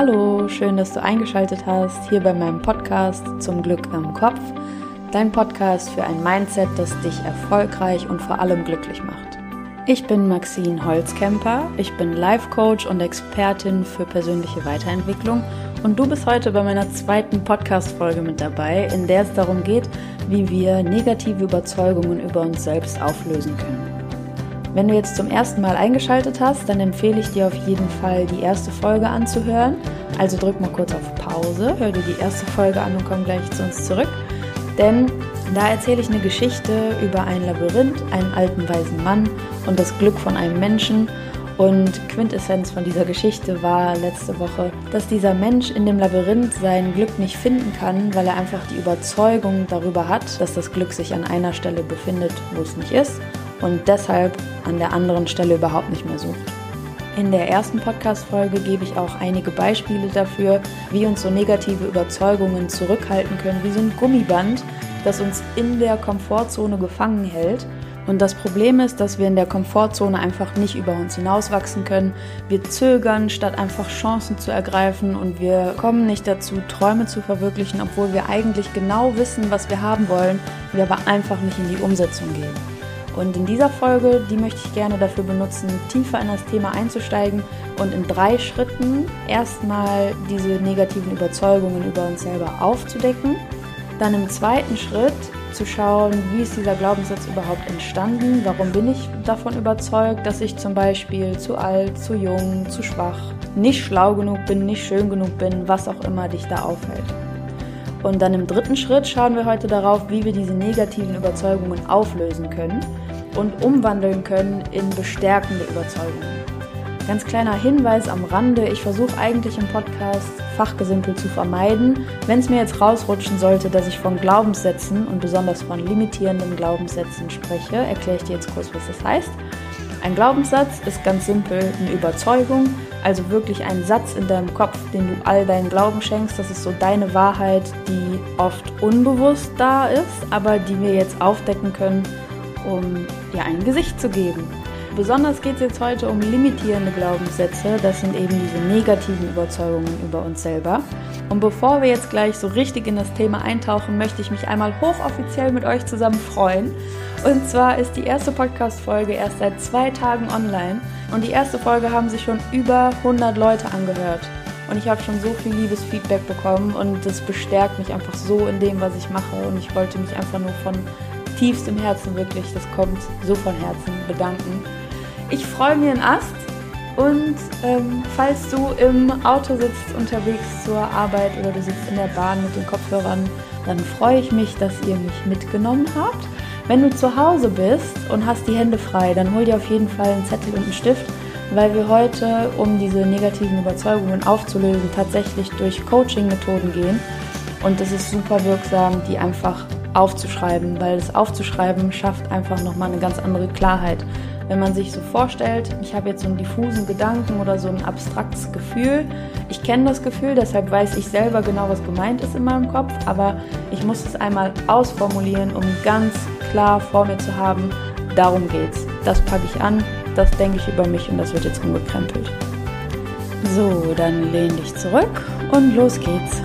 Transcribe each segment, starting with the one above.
Hallo, schön, dass du eingeschaltet hast hier bei meinem Podcast Zum Glück im Kopf. Dein Podcast für ein Mindset, das dich erfolgreich und vor allem glücklich macht. Ich bin Maxine Holzkemper, ich bin Life Coach und Expertin für persönliche Weiterentwicklung und du bist heute bei meiner zweiten Podcast-Folge mit dabei, in der es darum geht, wie wir negative Überzeugungen über uns selbst auflösen können. Wenn du jetzt zum ersten Mal eingeschaltet hast, dann empfehle ich dir auf jeden Fall die erste Folge anzuhören. Also drück mal kurz auf Pause, hör dir die erste Folge an und komm gleich zu uns zurück. Denn da erzähle ich eine Geschichte über ein Labyrinth, einen alten weisen Mann und das Glück von einem Menschen. Und Quintessenz von dieser Geschichte war letzte Woche, dass dieser Mensch in dem Labyrinth sein Glück nicht finden kann, weil er einfach die Überzeugung darüber hat, dass das Glück sich an einer Stelle befindet, wo es nicht ist und deshalb an der anderen Stelle überhaupt nicht mehr sucht. In der ersten Podcast-Folge gebe ich auch einige Beispiele dafür, wie uns so negative Überzeugungen zurückhalten können, wie so ein Gummiband, das uns in der Komfortzone gefangen hält. Und das Problem ist, dass wir in der Komfortzone einfach nicht über uns hinauswachsen können. Wir zögern, statt einfach Chancen zu ergreifen und wir kommen nicht dazu, Träume zu verwirklichen, obwohl wir eigentlich genau wissen, was wir haben wollen, wir aber einfach nicht in die Umsetzung gehen. Und in dieser Folge, die möchte ich gerne dafür benutzen, tiefer in das Thema einzusteigen und in drei Schritten erstmal diese negativen Überzeugungen über uns selber aufzudecken. Dann im zweiten Schritt zu schauen, wie ist dieser Glaubenssatz überhaupt entstanden? Warum bin ich davon überzeugt, dass ich zum Beispiel zu alt, zu jung, zu schwach, nicht schlau genug bin, nicht schön genug bin, was auch immer dich da aufhält? Und dann im dritten Schritt schauen wir heute darauf, wie wir diese negativen Überzeugungen auflösen können und umwandeln können in bestärkende Überzeugungen. Ganz kleiner Hinweis am Rande, ich versuche eigentlich im Podcast Fachgesimpel zu vermeiden. Wenn es mir jetzt rausrutschen sollte, dass ich von Glaubenssätzen und besonders von limitierenden Glaubenssätzen spreche, erkläre ich dir jetzt kurz, was das heißt. Ein Glaubenssatz ist ganz simpel eine Überzeugung, also wirklich ein Satz in deinem Kopf, den du all deinen Glauben schenkst. Das ist so deine Wahrheit, die oft unbewusst da ist, aber die wir jetzt aufdecken können um ihr ein Gesicht zu geben. Besonders geht es jetzt heute um limitierende Glaubenssätze. Das sind eben diese negativen Überzeugungen über uns selber. Und bevor wir jetzt gleich so richtig in das Thema eintauchen, möchte ich mich einmal hochoffiziell mit euch zusammen freuen. Und zwar ist die erste Podcast-Folge erst seit zwei Tagen online. Und die erste Folge haben sich schon über 100 Leute angehört. Und ich habe schon so viel liebes Feedback bekommen und das bestärkt mich einfach so in dem, was ich mache. Und ich wollte mich einfach nur von tiefst im Herzen wirklich, das kommt so von Herzen, bedanken. Ich freue mir einen Ast und ähm, falls du im Auto sitzt, unterwegs zur Arbeit oder du sitzt in der Bahn mit den Kopfhörern, dann freue ich mich, dass ihr mich mitgenommen habt. Wenn du zu Hause bist und hast die Hände frei, dann hol dir auf jeden Fall einen Zettel und einen Stift, weil wir heute, um diese negativen Überzeugungen aufzulösen, tatsächlich durch Coaching-Methoden gehen. Und es ist super wirksam, die einfach aufzuschreiben, weil das Aufzuschreiben schafft einfach nochmal eine ganz andere Klarheit. Wenn man sich so vorstellt, ich habe jetzt so einen diffusen Gedanken oder so ein abstraktes Gefühl. Ich kenne das Gefühl, deshalb weiß ich selber genau, was gemeint ist in meinem Kopf, aber ich muss es einmal ausformulieren, um ganz klar vor mir zu haben, darum geht's. Das packe ich an, das denke ich über mich und das wird jetzt umgekrempelt. So, dann lehn dich zurück und los geht's.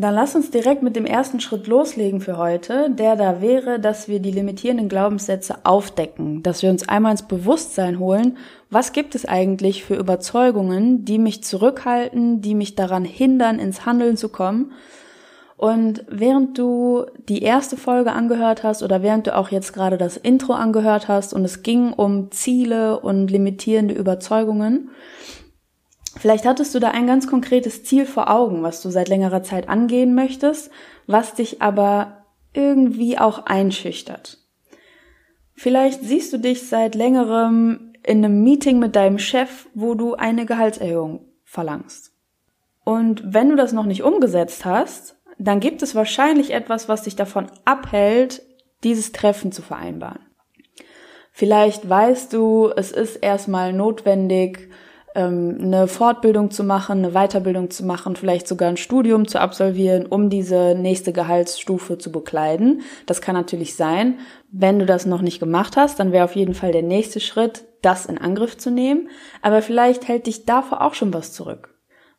Dann lass uns direkt mit dem ersten Schritt loslegen für heute, der da wäre, dass wir die limitierenden Glaubenssätze aufdecken, dass wir uns einmal ins Bewusstsein holen, was gibt es eigentlich für Überzeugungen, die mich zurückhalten, die mich daran hindern, ins Handeln zu kommen. Und während du die erste Folge angehört hast oder während du auch jetzt gerade das Intro angehört hast und es ging um Ziele und limitierende Überzeugungen, Vielleicht hattest du da ein ganz konkretes Ziel vor Augen, was du seit längerer Zeit angehen möchtest, was dich aber irgendwie auch einschüchtert. Vielleicht siehst du dich seit längerem in einem Meeting mit deinem Chef, wo du eine Gehaltserhöhung verlangst. Und wenn du das noch nicht umgesetzt hast, dann gibt es wahrscheinlich etwas, was dich davon abhält, dieses Treffen zu vereinbaren. Vielleicht weißt du, es ist erstmal notwendig, ähm, eine Fortbildung zu machen, eine Weiterbildung zu machen, vielleicht sogar ein Studium zu absolvieren, um diese nächste Gehaltsstufe zu bekleiden. Das kann natürlich sein. Wenn du das noch nicht gemacht hast, dann wäre auf jeden Fall der nächste Schritt, das in Angriff zu nehmen. Aber vielleicht hält dich davor auch schon was zurück.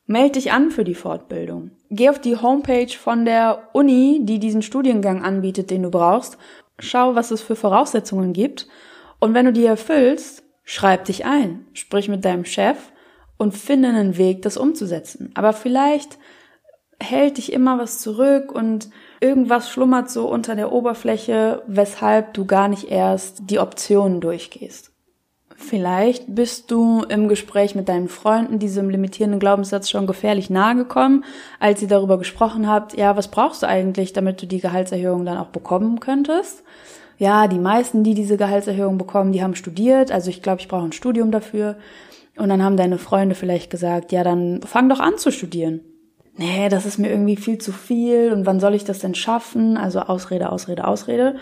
Meld dich an für die Fortbildung. Geh auf die Homepage von der Uni, die diesen Studiengang anbietet, den du brauchst. Schau, was es für Voraussetzungen gibt. Und wenn du die erfüllst, Schreib dich ein, sprich mit deinem Chef und finde einen Weg, das umzusetzen. Aber vielleicht hält dich immer was zurück und irgendwas schlummert so unter der Oberfläche, weshalb du gar nicht erst die Optionen durchgehst. Vielleicht bist du im Gespräch mit deinen Freunden diesem limitierenden Glaubenssatz schon gefährlich nahe gekommen, als ihr darüber gesprochen habt, ja, was brauchst du eigentlich, damit du die Gehaltserhöhung dann auch bekommen könntest? Ja, die meisten, die diese Gehaltserhöhung bekommen, die haben studiert, also ich glaube, ich brauche ein Studium dafür. Und dann haben deine Freunde vielleicht gesagt, ja, dann fang doch an zu studieren. Nee, das ist mir irgendwie viel zu viel und wann soll ich das denn schaffen? Also Ausrede, Ausrede, Ausrede.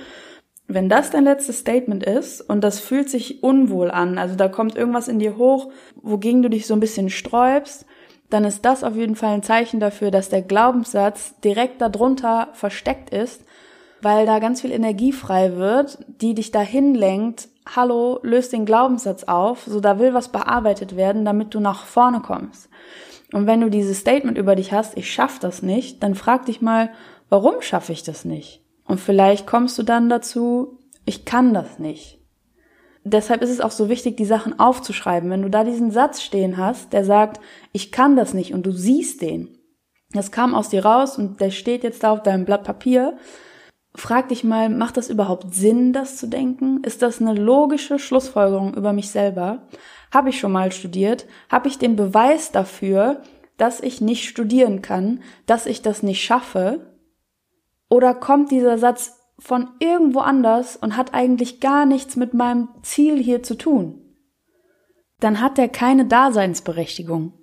Wenn das dein letztes Statement ist und das fühlt sich unwohl an, also da kommt irgendwas in dir hoch, wogegen du dich so ein bisschen sträubst, dann ist das auf jeden Fall ein Zeichen dafür, dass der Glaubenssatz direkt darunter versteckt ist weil da ganz viel Energie frei wird, die dich dahin lenkt, hallo, löst den Glaubenssatz auf, so da will was bearbeitet werden, damit du nach vorne kommst. Und wenn du dieses Statement über dich hast, ich schaff das nicht, dann frag dich mal, warum schaffe ich das nicht? Und vielleicht kommst du dann dazu, ich kann das nicht. Deshalb ist es auch so wichtig, die Sachen aufzuschreiben. Wenn du da diesen Satz stehen hast, der sagt, ich kann das nicht und du siehst den. Das kam aus dir raus und der steht jetzt da auf deinem Blatt Papier, frag dich mal, macht das überhaupt Sinn, das zu denken? Ist das eine logische Schlussfolgerung über mich selber? Habe ich schon mal studiert? Habe ich den Beweis dafür, dass ich nicht studieren kann, dass ich das nicht schaffe? Oder kommt dieser Satz von irgendwo anders und hat eigentlich gar nichts mit meinem Ziel hier zu tun? Dann hat er keine Daseinsberechtigung.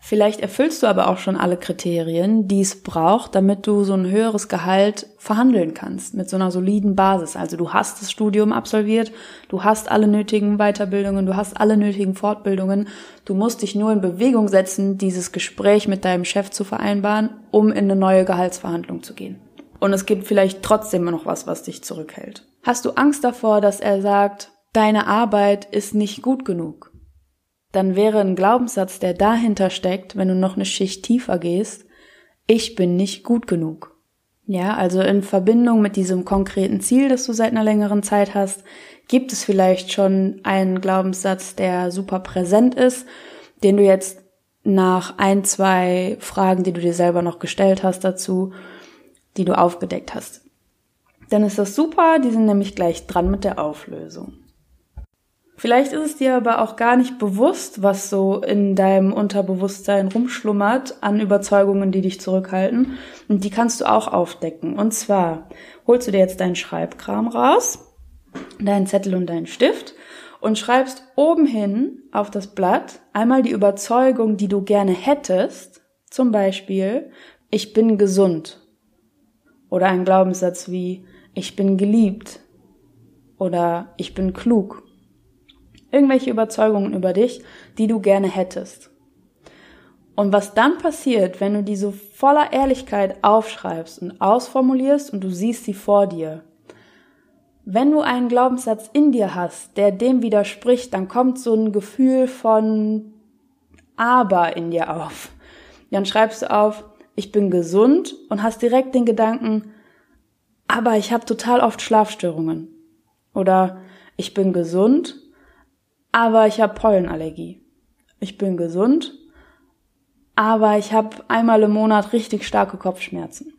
Vielleicht erfüllst du aber auch schon alle Kriterien, die es braucht, damit du so ein höheres Gehalt verhandeln kannst, mit so einer soliden Basis. Also du hast das Studium absolviert, du hast alle nötigen Weiterbildungen, du hast alle nötigen Fortbildungen. Du musst dich nur in Bewegung setzen, dieses Gespräch mit deinem Chef zu vereinbaren, um in eine neue Gehaltsverhandlung zu gehen. Und es gibt vielleicht trotzdem noch was, was dich zurückhält. Hast du Angst davor, dass er sagt, deine Arbeit ist nicht gut genug? Dann wäre ein Glaubenssatz, der dahinter steckt, wenn du noch eine Schicht tiefer gehst, ich bin nicht gut genug. Ja, also in Verbindung mit diesem konkreten Ziel, das du seit einer längeren Zeit hast, gibt es vielleicht schon einen Glaubenssatz, der super präsent ist, den du jetzt nach ein, zwei Fragen, die du dir selber noch gestellt hast dazu, die du aufgedeckt hast. Dann ist das super, die sind nämlich gleich dran mit der Auflösung. Vielleicht ist es dir aber auch gar nicht bewusst, was so in deinem Unterbewusstsein rumschlummert an Überzeugungen, die dich zurückhalten. Und die kannst du auch aufdecken. Und zwar holst du dir jetzt deinen Schreibkram raus, deinen Zettel und deinen Stift und schreibst oben hin auf das Blatt einmal die Überzeugung, die du gerne hättest. Zum Beispiel, ich bin gesund. Oder ein Glaubenssatz wie, ich bin geliebt. Oder ich bin klug Irgendwelche Überzeugungen über dich, die du gerne hättest. Und was dann passiert, wenn du die so voller Ehrlichkeit aufschreibst und ausformulierst und du siehst sie vor dir. Wenn du einen Glaubenssatz in dir hast, der dem widerspricht, dann kommt so ein Gefühl von aber in dir auf. Dann schreibst du auf, ich bin gesund und hast direkt den Gedanken, aber ich habe total oft Schlafstörungen. Oder ich bin gesund aber ich habe Pollenallergie. Ich bin gesund, aber ich habe einmal im Monat richtig starke Kopfschmerzen.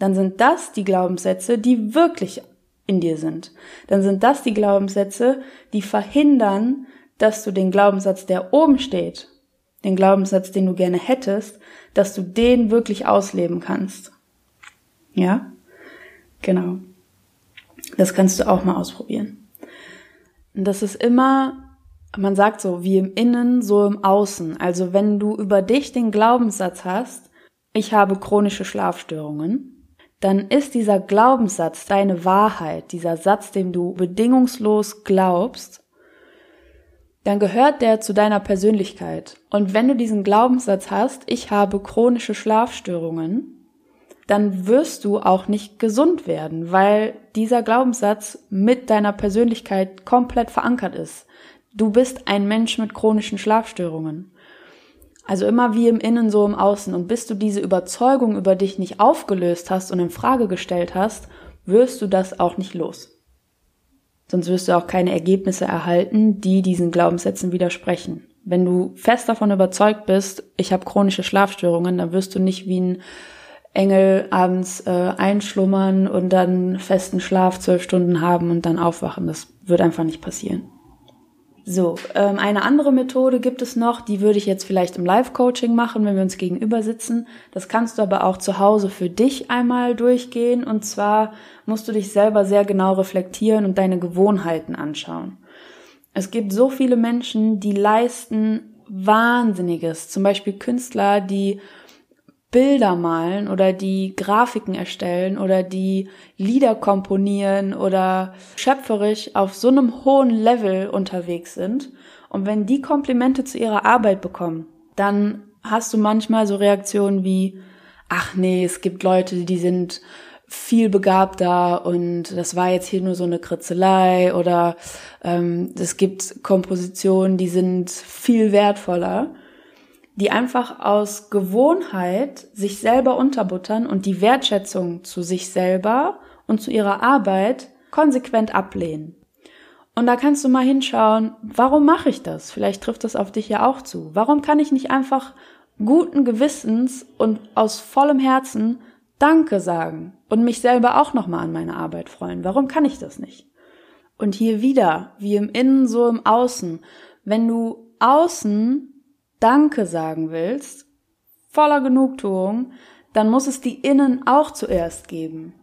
Dann sind das die Glaubenssätze, die wirklich in dir sind. Dann sind das die Glaubenssätze, die verhindern, dass du den Glaubenssatz, der oben steht, den Glaubenssatz, den du gerne hättest, dass du den wirklich ausleben kannst. Ja? Genau. Das kannst du auch mal ausprobieren. Das ist immer, man sagt so, wie im Innen, so im Außen. Also wenn du über dich den Glaubenssatz hast, ich habe chronische Schlafstörungen, dann ist dieser Glaubenssatz deine Wahrheit, dieser Satz, dem du bedingungslos glaubst. dann gehört der zu deiner Persönlichkeit. Und wenn du diesen Glaubenssatz hast, ich habe chronische Schlafstörungen, dann wirst du auch nicht gesund werden, weil dieser Glaubenssatz mit deiner Persönlichkeit komplett verankert ist. Du bist ein Mensch mit chronischen Schlafstörungen. Also immer wie im Innen, so im Außen. Und bis du diese Überzeugung über dich nicht aufgelöst hast und in Frage gestellt hast, wirst du das auch nicht los. Sonst wirst du auch keine Ergebnisse erhalten, die diesen Glaubenssätzen widersprechen. Wenn du fest davon überzeugt bist, ich habe chronische Schlafstörungen, dann wirst du nicht wie ein Engel abends äh, einschlummern und dann festen Schlaf zwölf Stunden haben und dann aufwachen. Das wird einfach nicht passieren. So, ähm, eine andere Methode gibt es noch, die würde ich jetzt vielleicht im Live-Coaching machen, wenn wir uns gegenüber sitzen. Das kannst du aber auch zu Hause für dich einmal durchgehen. Und zwar musst du dich selber sehr genau reflektieren und deine Gewohnheiten anschauen. Es gibt so viele Menschen, die leisten Wahnsinniges. Zum Beispiel Künstler, die Bilder malen oder die Grafiken erstellen oder die Lieder komponieren oder schöpferisch auf so einem hohen Level unterwegs sind. Und wenn die Komplimente zu ihrer Arbeit bekommen, dann hast du manchmal so Reaktionen wie, ach nee, es gibt Leute, die sind viel begabter und das war jetzt hier nur so eine Kritzelei oder ähm, es gibt Kompositionen, die sind viel wertvoller die einfach aus Gewohnheit sich selber unterbuttern und die Wertschätzung zu sich selber und zu ihrer Arbeit konsequent ablehnen. Und da kannst du mal hinschauen, warum mache ich das? Vielleicht trifft das auf dich ja auch zu. Warum kann ich nicht einfach guten Gewissens und aus vollem Herzen Danke sagen und mich selber auch nochmal an meine Arbeit freuen? Warum kann ich das nicht? Und hier wieder, wie im Innen, so im Außen. Wenn du außen Danke sagen willst, voller Genugtuung, dann muss es die innen auch zuerst geben.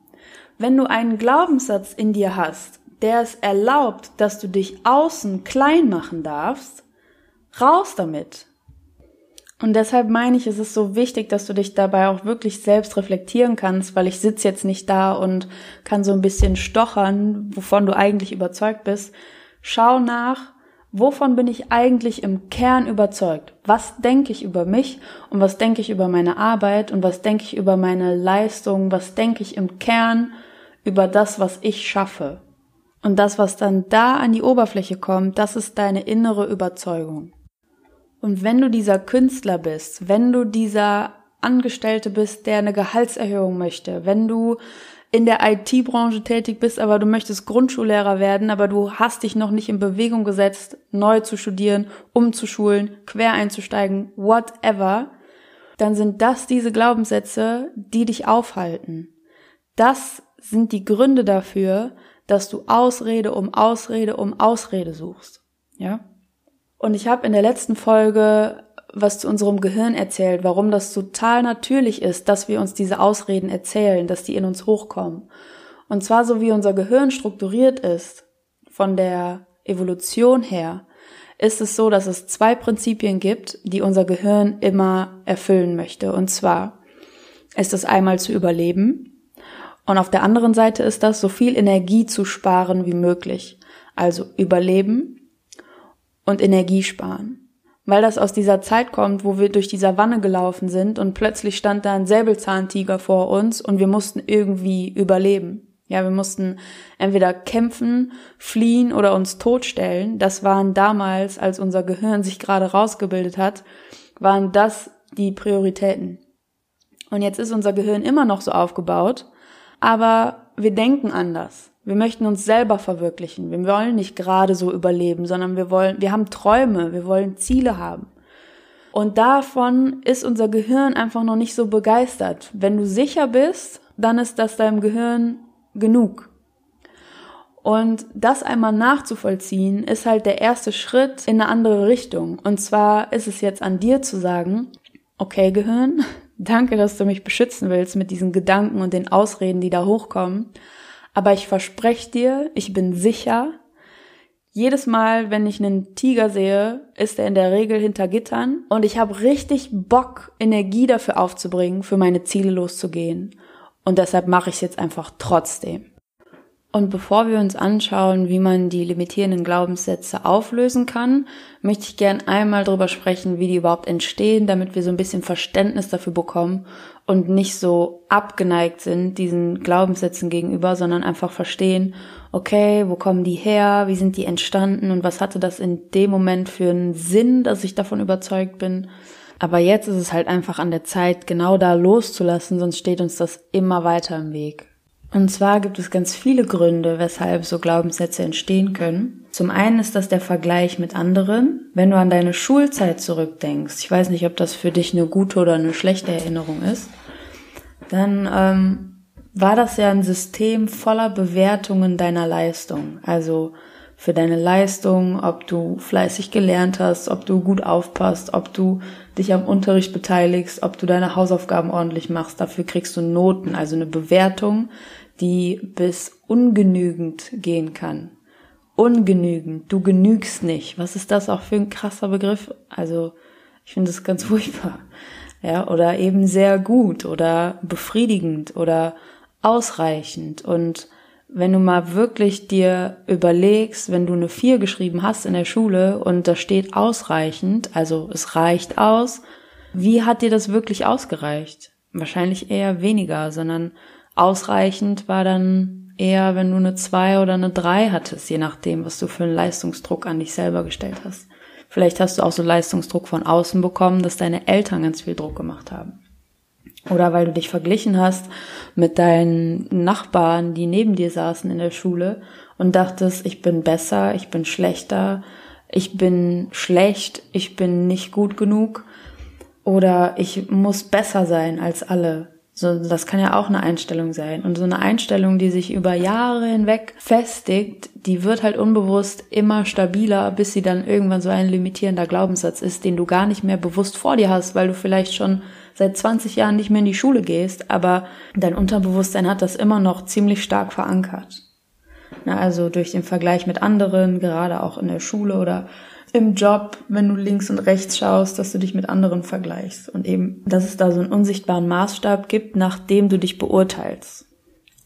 Wenn du einen Glaubenssatz in dir hast, der es erlaubt, dass du dich außen klein machen darfst, raus damit. Und deshalb meine ich, es ist so wichtig, dass du dich dabei auch wirklich selbst reflektieren kannst, weil ich sitze jetzt nicht da und kann so ein bisschen stochern, wovon du eigentlich überzeugt bist. Schau nach, wovon bin ich eigentlich im Kern überzeugt? Was denke ich über mich und was denke ich über meine Arbeit und was denke ich über meine Leistung? Was denke ich im Kern über das, was ich schaffe? Und das, was dann da an die Oberfläche kommt, das ist deine innere Überzeugung. Und wenn du dieser Künstler bist, wenn du dieser Angestellte bist, der eine Gehaltserhöhung möchte, wenn du in der IT-Branche tätig bist, aber du möchtest Grundschullehrer werden, aber du hast dich noch nicht in Bewegung gesetzt, neu zu studieren, umzuschulen, quer einzusteigen, whatever, dann sind das diese Glaubenssätze, die dich aufhalten. Das sind die Gründe dafür, dass du Ausrede um Ausrede um Ausrede suchst. Ja? Und ich habe in der letzten Folge was zu unserem Gehirn erzählt, warum das total natürlich ist, dass wir uns diese Ausreden erzählen, dass die in uns hochkommen. Und zwar so wie unser Gehirn strukturiert ist, von der Evolution her, ist es so, dass es zwei Prinzipien gibt, die unser Gehirn immer erfüllen möchte. Und zwar ist es einmal zu überleben und auf der anderen Seite ist das, so viel Energie zu sparen wie möglich. Also überleben und Energie sparen weil das aus dieser Zeit kommt, wo wir durch die Savanne gelaufen sind und plötzlich stand da ein Säbelzahntiger vor uns und wir mussten irgendwie überleben. Ja, wir mussten entweder kämpfen, fliehen oder uns totstellen. Das waren damals, als unser Gehirn sich gerade rausgebildet hat, waren das die Prioritäten. Und jetzt ist unser Gehirn immer noch so aufgebaut, aber wir denken anders. Wir möchten uns selber verwirklichen. Wir wollen nicht gerade so überleben, sondern wir wollen, wir haben Träume, wir wollen Ziele haben. Und davon ist unser Gehirn einfach noch nicht so begeistert. Wenn du sicher bist, dann ist das deinem Gehirn genug. Und das einmal nachzuvollziehen, ist halt der erste Schritt in eine andere Richtung. Und zwar ist es jetzt an dir zu sagen, okay Gehirn, danke, dass du mich beschützen willst mit diesen Gedanken und den Ausreden, die da hochkommen. Aber ich verspreche dir, ich bin sicher, jedes Mal, wenn ich einen Tiger sehe, ist er in der Regel hinter Gittern und ich habe richtig Bock, Energie dafür aufzubringen, für meine Ziele loszugehen. Und deshalb mache ich es jetzt einfach trotzdem. Und bevor wir uns anschauen, wie man die limitierenden Glaubenssätze auflösen kann, möchte ich gern einmal darüber sprechen, wie die überhaupt entstehen, damit wir so ein bisschen Verständnis dafür bekommen und nicht so abgeneigt sind diesen Glaubenssätzen gegenüber, sondern einfach verstehen, okay, wo kommen die her, wie sind die entstanden und was hatte das in dem Moment für einen Sinn, dass ich davon überzeugt bin. Aber jetzt ist es halt einfach an der Zeit, genau da loszulassen, sonst steht uns das immer weiter im Weg. Und zwar gibt es ganz viele Gründe, weshalb so Glaubenssätze entstehen können. Zum einen ist das der Vergleich mit anderen. Wenn du an deine Schulzeit zurückdenkst, ich weiß nicht, ob das für dich eine gute oder eine schlechte Erinnerung ist, dann ähm, war das ja ein System voller Bewertungen deiner Leistung. Also für deine Leistung, ob du fleißig gelernt hast, ob du gut aufpasst, ob du dich am Unterricht beteiligst, ob du deine Hausaufgaben ordentlich machst. Dafür kriegst du Noten, also eine Bewertung, die bis ungenügend gehen kann. Ungenügend. Du genügst nicht. Was ist das auch für ein krasser Begriff? Also, ich finde das ganz furchtbar. Ja, oder eben sehr gut oder befriedigend oder ausreichend und wenn du mal wirklich dir überlegst, wenn du eine 4 geschrieben hast in der Schule und da steht ausreichend, also es reicht aus, wie hat dir das wirklich ausgereicht? Wahrscheinlich eher weniger, sondern ausreichend war dann eher, wenn du eine 2 oder eine 3 hattest, je nachdem, was du für einen Leistungsdruck an dich selber gestellt hast. Vielleicht hast du auch so Leistungsdruck von außen bekommen, dass deine Eltern ganz viel Druck gemacht haben. Oder weil du dich verglichen hast mit deinen Nachbarn, die neben dir saßen in der Schule und dachtest, ich bin besser, ich bin schlechter, ich bin schlecht, ich bin nicht gut genug oder ich muss besser sein als alle. So, das kann ja auch eine Einstellung sein. Und so eine Einstellung, die sich über Jahre hinweg festigt, die wird halt unbewusst immer stabiler, bis sie dann irgendwann so ein limitierender Glaubenssatz ist, den du gar nicht mehr bewusst vor dir hast, weil du vielleicht schon seit 20 Jahren nicht mehr in die Schule gehst, aber dein Unterbewusstsein hat das immer noch ziemlich stark verankert. Na, also durch den Vergleich mit anderen, gerade auch in der Schule oder im Job, wenn du links und rechts schaust, dass du dich mit anderen vergleichst und eben, dass es da so einen unsichtbaren Maßstab gibt, nach dem du dich beurteilst.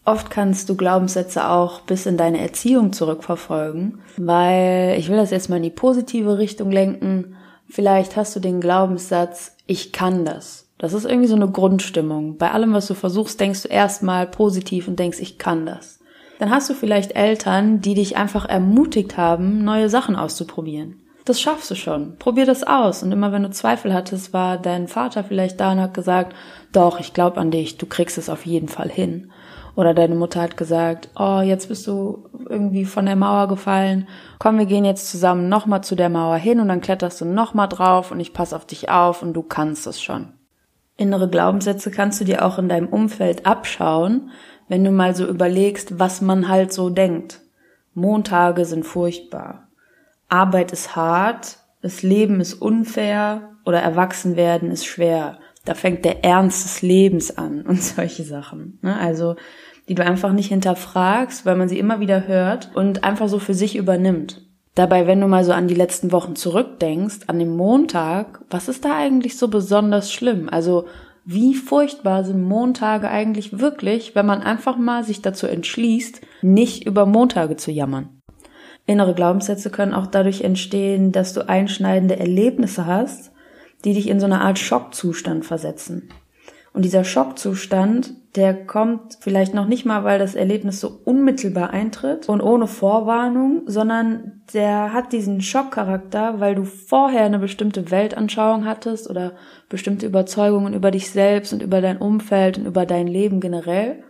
Oft kannst du Glaubenssätze auch bis in deine Erziehung zurückverfolgen, weil ich will das jetzt mal in die positive Richtung lenken. Vielleicht hast du den Glaubenssatz, ich kann das. Das ist irgendwie so eine Grundstimmung. Bei allem, was du versuchst, denkst du erstmal positiv und denkst, ich kann das. Dann hast du vielleicht Eltern, die dich einfach ermutigt haben, neue Sachen auszuprobieren. Das schaffst du schon. Probier das aus. Und immer wenn du Zweifel hattest, war dein Vater vielleicht da und hat gesagt, doch, ich glaube an dich, du kriegst es auf jeden Fall hin. Oder deine Mutter hat gesagt, oh, jetzt bist du irgendwie von der Mauer gefallen. Komm, wir gehen jetzt zusammen nochmal zu der Mauer hin und dann kletterst du nochmal drauf und ich pass auf dich auf und du kannst es schon. Innere Glaubenssätze kannst du dir auch in deinem Umfeld abschauen, wenn du mal so überlegst, was man halt so denkt. Montage sind furchtbar. Arbeit ist hart, das Leben ist unfair oder Erwachsenwerden ist schwer. Da fängt der Ernst des Lebens an und solche Sachen. Ne? Also, die du einfach nicht hinterfragst, weil man sie immer wieder hört und einfach so für sich übernimmt. Dabei, wenn du mal so an die letzten Wochen zurückdenkst, an dem Montag, was ist da eigentlich so besonders schlimm? Also, wie furchtbar sind Montage eigentlich wirklich, wenn man einfach mal sich dazu entschließt, nicht über Montage zu jammern? Innere Glaubenssätze können auch dadurch entstehen, dass du einschneidende Erlebnisse hast, die dich in so eine Art Schockzustand versetzen. Und dieser Schockzustand, der kommt vielleicht noch nicht mal, weil das Erlebnis so unmittelbar eintritt und ohne Vorwarnung, sondern der hat diesen Schockcharakter, weil du vorher eine bestimmte Weltanschauung hattest oder bestimmte Überzeugungen über dich selbst und über dein Umfeld und über dein Leben generell.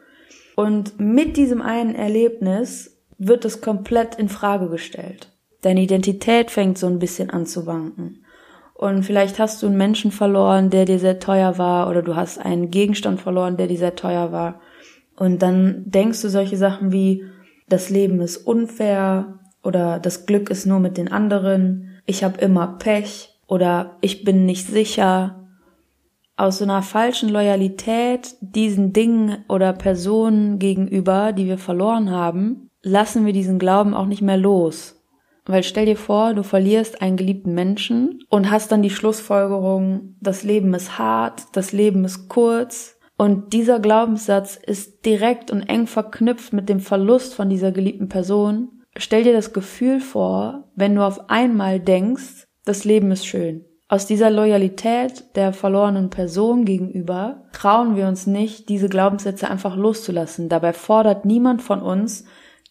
Und mit diesem einen Erlebnis wird es komplett in Frage gestellt. Deine Identität fängt so ein bisschen an zu wanken. Und vielleicht hast du einen Menschen verloren, der dir sehr teuer war, oder du hast einen Gegenstand verloren, der dir sehr teuer war. Und dann denkst du solche Sachen wie, das Leben ist unfair oder das Glück ist nur mit den anderen, ich habe immer Pech oder ich bin nicht sicher. Aus so einer falschen Loyalität diesen Dingen oder Personen gegenüber, die wir verloren haben, lassen wir diesen Glauben auch nicht mehr los. Weil stell dir vor, du verlierst einen geliebten Menschen und hast dann die Schlussfolgerung, das Leben ist hart, das Leben ist kurz Und dieser Glaubenssatz ist direkt und eng verknüpft mit dem Verlust von dieser geliebten Person. Stell dir das Gefühl vor, wenn du auf einmal denkst, das Leben ist schön. Aus dieser Loyalität der verlorenen Person gegenüber trauen wir uns nicht, diese Glaubenssätze einfach loszulassen. Dabei fordert niemand von uns,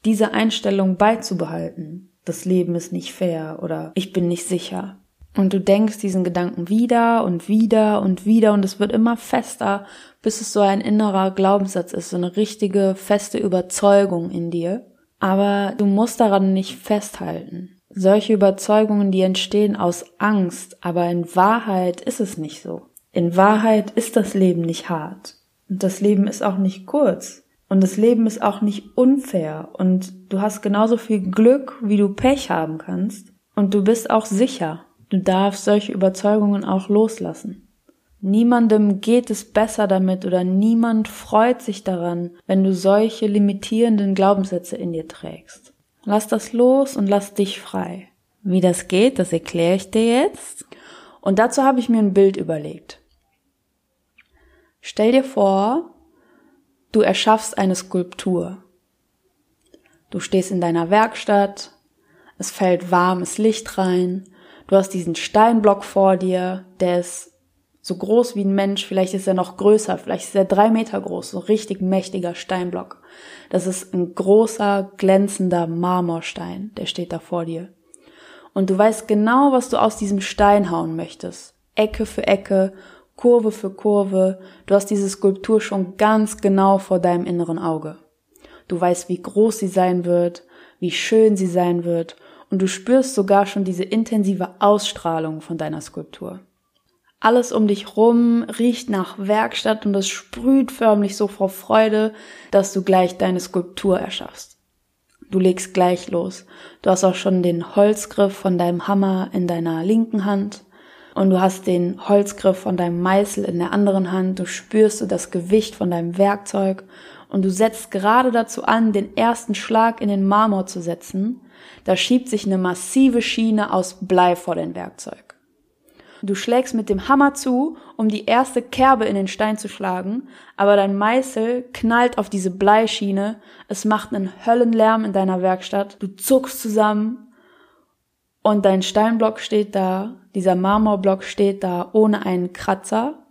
diese Einstellung beizubehalten. Das Leben ist nicht fair oder ich bin nicht sicher. Und du denkst diesen Gedanken wieder und wieder und wieder und es wird immer fester, bis es so ein innerer Glaubenssatz ist, so eine richtige feste Überzeugung in dir. Aber du musst daran nicht festhalten. Solche Überzeugungen, die entstehen aus Angst, aber in Wahrheit ist es nicht so. In Wahrheit ist das Leben nicht hart. Und das Leben ist auch nicht kurz. Und das Leben ist auch nicht unfair. Und du hast genauso viel Glück, wie du Pech haben kannst. Und du bist auch sicher. Du darfst solche Überzeugungen auch loslassen. Niemandem geht es besser damit oder niemand freut sich daran, wenn du solche limitierenden Glaubenssätze in dir trägst. Lass das los und lass dich frei. Wie das geht, das erkläre ich dir jetzt. Und dazu habe ich mir ein Bild überlegt. Stell dir vor, du erschaffst eine Skulptur. Du stehst in deiner Werkstatt, es fällt warmes Licht rein, du hast diesen Steinblock vor dir, der ist so groß wie ein Mensch, vielleicht ist er noch größer, vielleicht ist er drei Meter groß, so richtig mächtiger Steinblock. Das ist ein großer, glänzender Marmorstein, der steht da vor dir. Und du weißt genau, was du aus diesem Stein hauen möchtest. Ecke für Ecke, Kurve für Kurve. Du hast diese Skulptur schon ganz genau vor deinem inneren Auge. Du weißt, wie groß sie sein wird, wie schön sie sein wird, und du spürst sogar schon diese intensive Ausstrahlung von deiner Skulptur. Alles um dich rum riecht nach Werkstatt und es sprüht förmlich so vor Freude, dass du gleich deine Skulptur erschaffst. Du legst gleich los. Du hast auch schon den Holzgriff von deinem Hammer in deiner linken Hand und du hast den Holzgriff von deinem Meißel in der anderen Hand. Du spürst du das Gewicht von deinem Werkzeug und du setzt gerade dazu an, den ersten Schlag in den Marmor zu setzen. Da schiebt sich eine massive Schiene aus Blei vor dein Werkzeug. Du schlägst mit dem Hammer zu, um die erste Kerbe in den Stein zu schlagen, aber dein Meißel knallt auf diese Bleischiene, es macht einen Höllenlärm in deiner Werkstatt, du zuckst zusammen und dein Steinblock steht da, dieser Marmorblock steht da ohne einen Kratzer,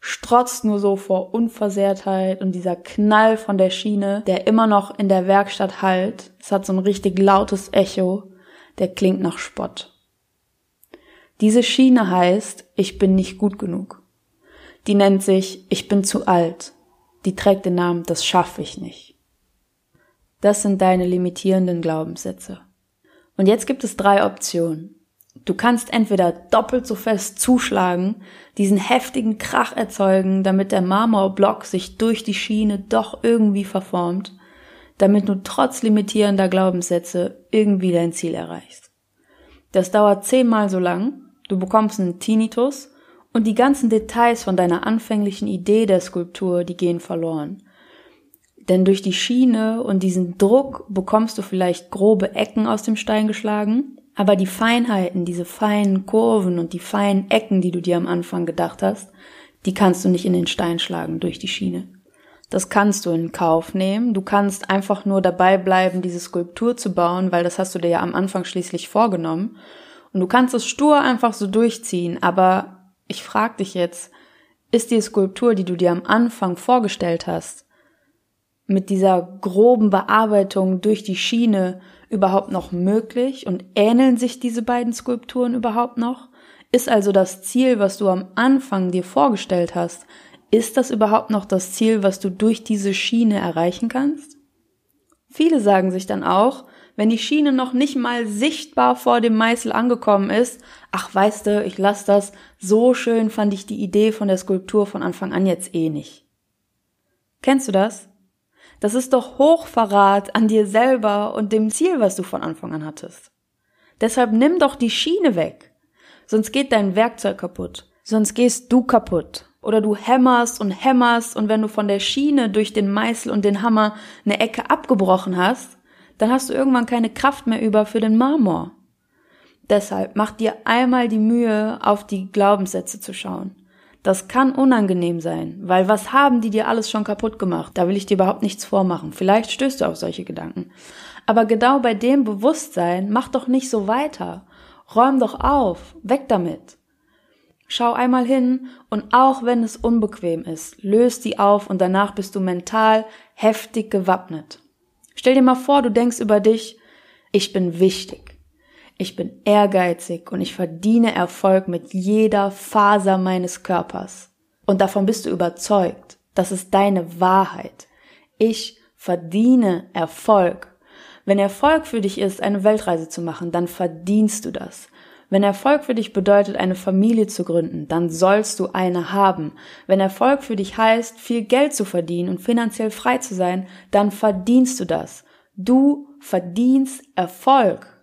strotzt nur so vor Unversehrtheit und dieser Knall von der Schiene, der immer noch in der Werkstatt hallt, es hat so ein richtig lautes Echo, der klingt nach Spott. Diese Schiene heißt, ich bin nicht gut genug. Die nennt sich, ich bin zu alt. Die trägt den Namen, das schaffe ich nicht. Das sind deine limitierenden Glaubenssätze. Und jetzt gibt es drei Optionen. Du kannst entweder doppelt so fest zuschlagen, diesen heftigen Krach erzeugen, damit der Marmorblock sich durch die Schiene doch irgendwie verformt, damit du trotz limitierender Glaubenssätze irgendwie dein Ziel erreichst. Das dauert zehnmal so lang Du bekommst einen Tinnitus und die ganzen Details von deiner anfänglichen Idee der Skulptur, die gehen verloren. Denn durch die Schiene und diesen Druck bekommst du vielleicht grobe Ecken aus dem Stein geschlagen, aber die Feinheiten, diese feinen Kurven und die feinen Ecken, die du dir am Anfang gedacht hast, die kannst du nicht in den Stein schlagen durch die Schiene. Das kannst du in Kauf nehmen. Du kannst einfach nur dabei bleiben, diese Skulptur zu bauen, weil das hast du dir ja am Anfang schließlich vorgenommen. Und du kannst es stur einfach so durchziehen, aber ich frag dich jetzt, ist die Skulptur, die du dir am Anfang vorgestellt hast, mit dieser groben Bearbeitung durch die Schiene überhaupt noch möglich und ähneln sich diese beiden Skulpturen überhaupt noch? Ist also das Ziel, was du am Anfang dir vorgestellt hast, ist das überhaupt noch das Ziel, was du durch diese Schiene erreichen kannst? Viele sagen sich dann auch, wenn die Schiene noch nicht mal sichtbar vor dem Meißel angekommen ist, ach weißt du, ich lass das, so schön fand ich die Idee von der Skulptur von Anfang an jetzt eh nicht. Kennst du das? Das ist doch Hochverrat an dir selber und dem Ziel, was du von Anfang an hattest. Deshalb nimm doch die Schiene weg. Sonst geht dein Werkzeug kaputt. Sonst gehst du kaputt. Oder du hämmerst und hämmerst und wenn du von der Schiene durch den Meißel und den Hammer eine Ecke abgebrochen hast, dann hast du irgendwann keine Kraft mehr über für den Marmor. Deshalb mach dir einmal die Mühe, auf die Glaubenssätze zu schauen. Das kann unangenehm sein, weil was haben die dir alles schon kaputt gemacht? Da will ich dir überhaupt nichts vormachen. Vielleicht stößt du auf solche Gedanken. Aber genau bei dem Bewusstsein, mach doch nicht so weiter. Räum doch auf, weg damit. Schau einmal hin und auch wenn es unbequem ist, löst die auf und danach bist du mental heftig gewappnet. Stell dir mal vor, du denkst über dich, ich bin wichtig, ich bin ehrgeizig und ich verdiene Erfolg mit jeder Faser meines Körpers. Und davon bist du überzeugt. Das ist deine Wahrheit. Ich verdiene Erfolg. Wenn Erfolg für dich ist, eine Weltreise zu machen, dann verdienst du das. Wenn Erfolg für dich bedeutet, eine Familie zu gründen, dann sollst du eine haben. Wenn Erfolg für dich heißt, viel Geld zu verdienen und finanziell frei zu sein, dann verdienst du das. Du verdienst Erfolg.